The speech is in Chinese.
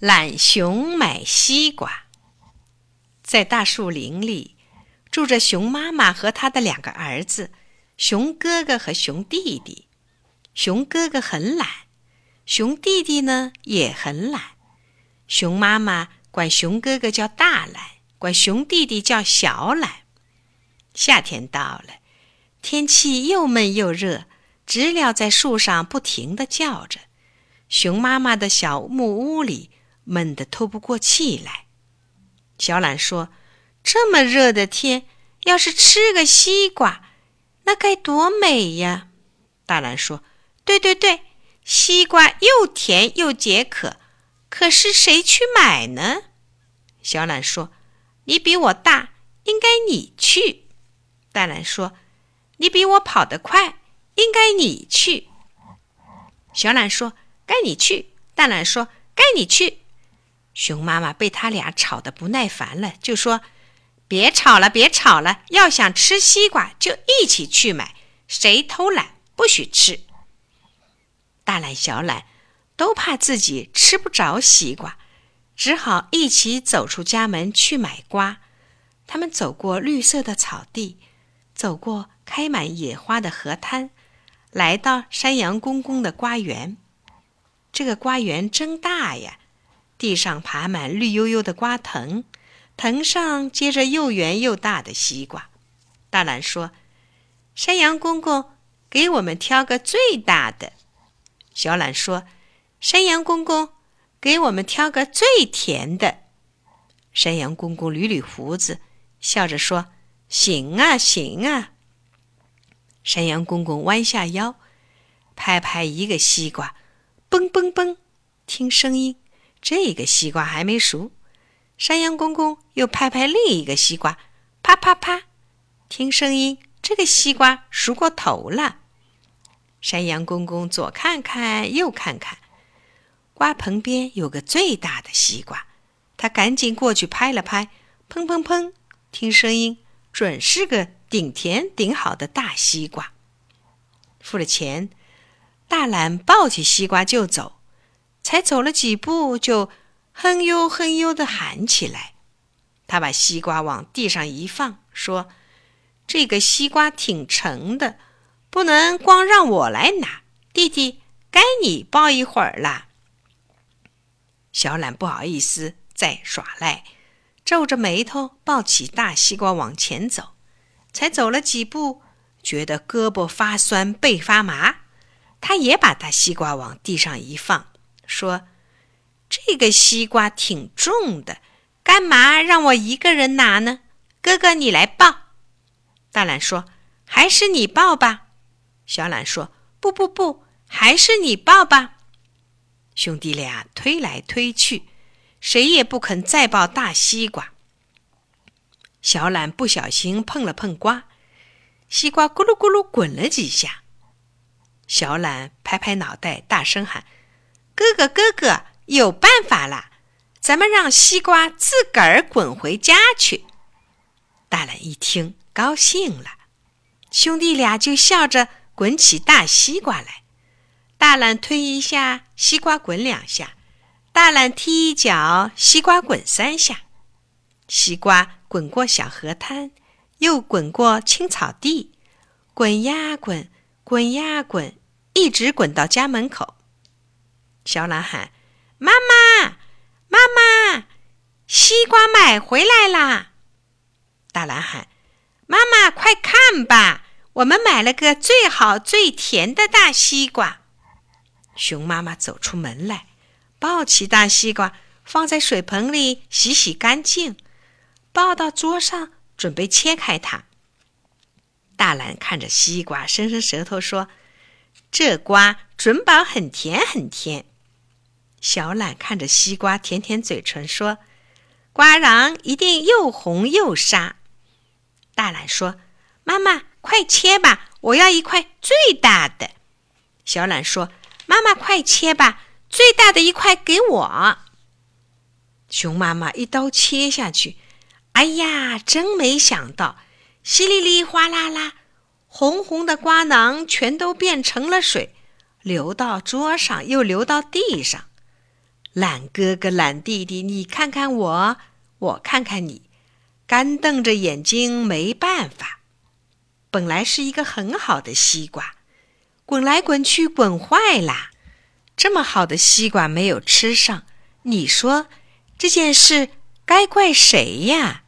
懒熊买西瓜。在大树林里，住着熊妈妈和她的两个儿子，熊哥哥和熊弟弟。熊哥哥很懒，熊弟弟呢也很懒。熊妈妈管熊哥哥叫大懒，管熊弟弟叫小懒。夏天到了，天气又闷又热，知了在树上不停地叫着。熊妈妈的小木屋里闷得透不过气来。小懒说：“这么热的天，要是吃个西瓜，那该多美呀！”大懒说：“对对对，西瓜又甜又解渴，可是谁去买呢？”小懒说：“你比我大，应该你去。”大懒说：“你比我跑得快，应该你去。”小懒说。该你去，大懒说：“该你去。”熊妈妈被他俩吵得不耐烦了，就说：“别吵了，别吵了，要想吃西瓜就一起去买，谁偷懒不许吃。”大懒、小懒都怕自己吃不着西瓜，只好一起走出家门去买瓜。他们走过绿色的草地，走过开满野花的河滩，来到山羊公公的瓜园。这个瓜园真大呀！地上爬满绿油油的瓜藤，藤上结着又圆又大的西瓜。大懒说：“山羊公公，给我们挑个最大的。”小懒说：“山羊公公，给我们挑个最甜的。”山羊公公捋捋胡子，笑着说：“行啊，行啊。”山羊公公弯下腰，拍拍一个西瓜。嘣嘣嘣！听声音，这个西瓜还没熟。山羊公公又拍拍另一个西瓜，啪啪啪！听声音，这个西瓜熟过头了。山羊公公左看看，右看看，瓜棚边有个最大的西瓜，他赶紧过去拍了拍，砰砰砰！听声音，准是个顶甜顶好的大西瓜。付了钱。大懒抱起西瓜就走，才走了几步，就哼悠哼悠地喊起来。他把西瓜往地上一放，说：“这个西瓜挺沉的，不能光让我来拿。弟弟，该你抱一会儿了。”小懒不好意思再耍赖，皱着眉头抱起大西瓜往前走。才走了几步，觉得胳膊发酸，背发麻。他也把大西瓜往地上一放，说：“这个西瓜挺重的，干嘛让我一个人拿呢？哥哥，你来抱。”大懒说：“还是你抱吧。”小懒说：“不不不，还是你抱吧。”兄弟俩推来推去，谁也不肯再抱大西瓜。小懒不小心碰了碰瓜，西瓜咕噜咕噜滚了几下。小懒拍拍脑袋，大声喊：“哥哥，哥哥，有办法了！咱们让西瓜自个儿滚回家去。”大懒一听，高兴了，兄弟俩就笑着滚起大西瓜来。大懒推一下，西瓜滚两下；大懒踢一脚，西瓜滚三下。西瓜滚过小河滩，又滚过青草地，滚呀滚，滚呀滚。一直滚到家门口，小懒喊：“妈妈，妈妈，西瓜买回来啦！”大懒喊：“妈妈，快看吧，我们买了个最好最甜的大西瓜。”熊妈妈走出门来，抱起大西瓜，放在水盆里洗洗干净，抱到桌上准备切开它。大懒看着西瓜，伸伸舌头说。这瓜准保很甜很甜。小懒看着西瓜，舔舔嘴唇说：“瓜瓤一定又红又沙。”大懒说：“妈妈，快切吧，我要一块最大的。”小懒说：“妈妈，快切吧，最大的一块给我。”熊妈妈一刀切下去，哎呀，真没想到，稀里里哗啦啦。红红的瓜囊全都变成了水，流到桌上，又流到地上。懒哥哥、懒弟弟，你看看我，我看看你，干瞪着眼睛没办法。本来是一个很好的西瓜，滚来滚去滚坏啦。这么好的西瓜没有吃上，你说这件事该怪谁呀？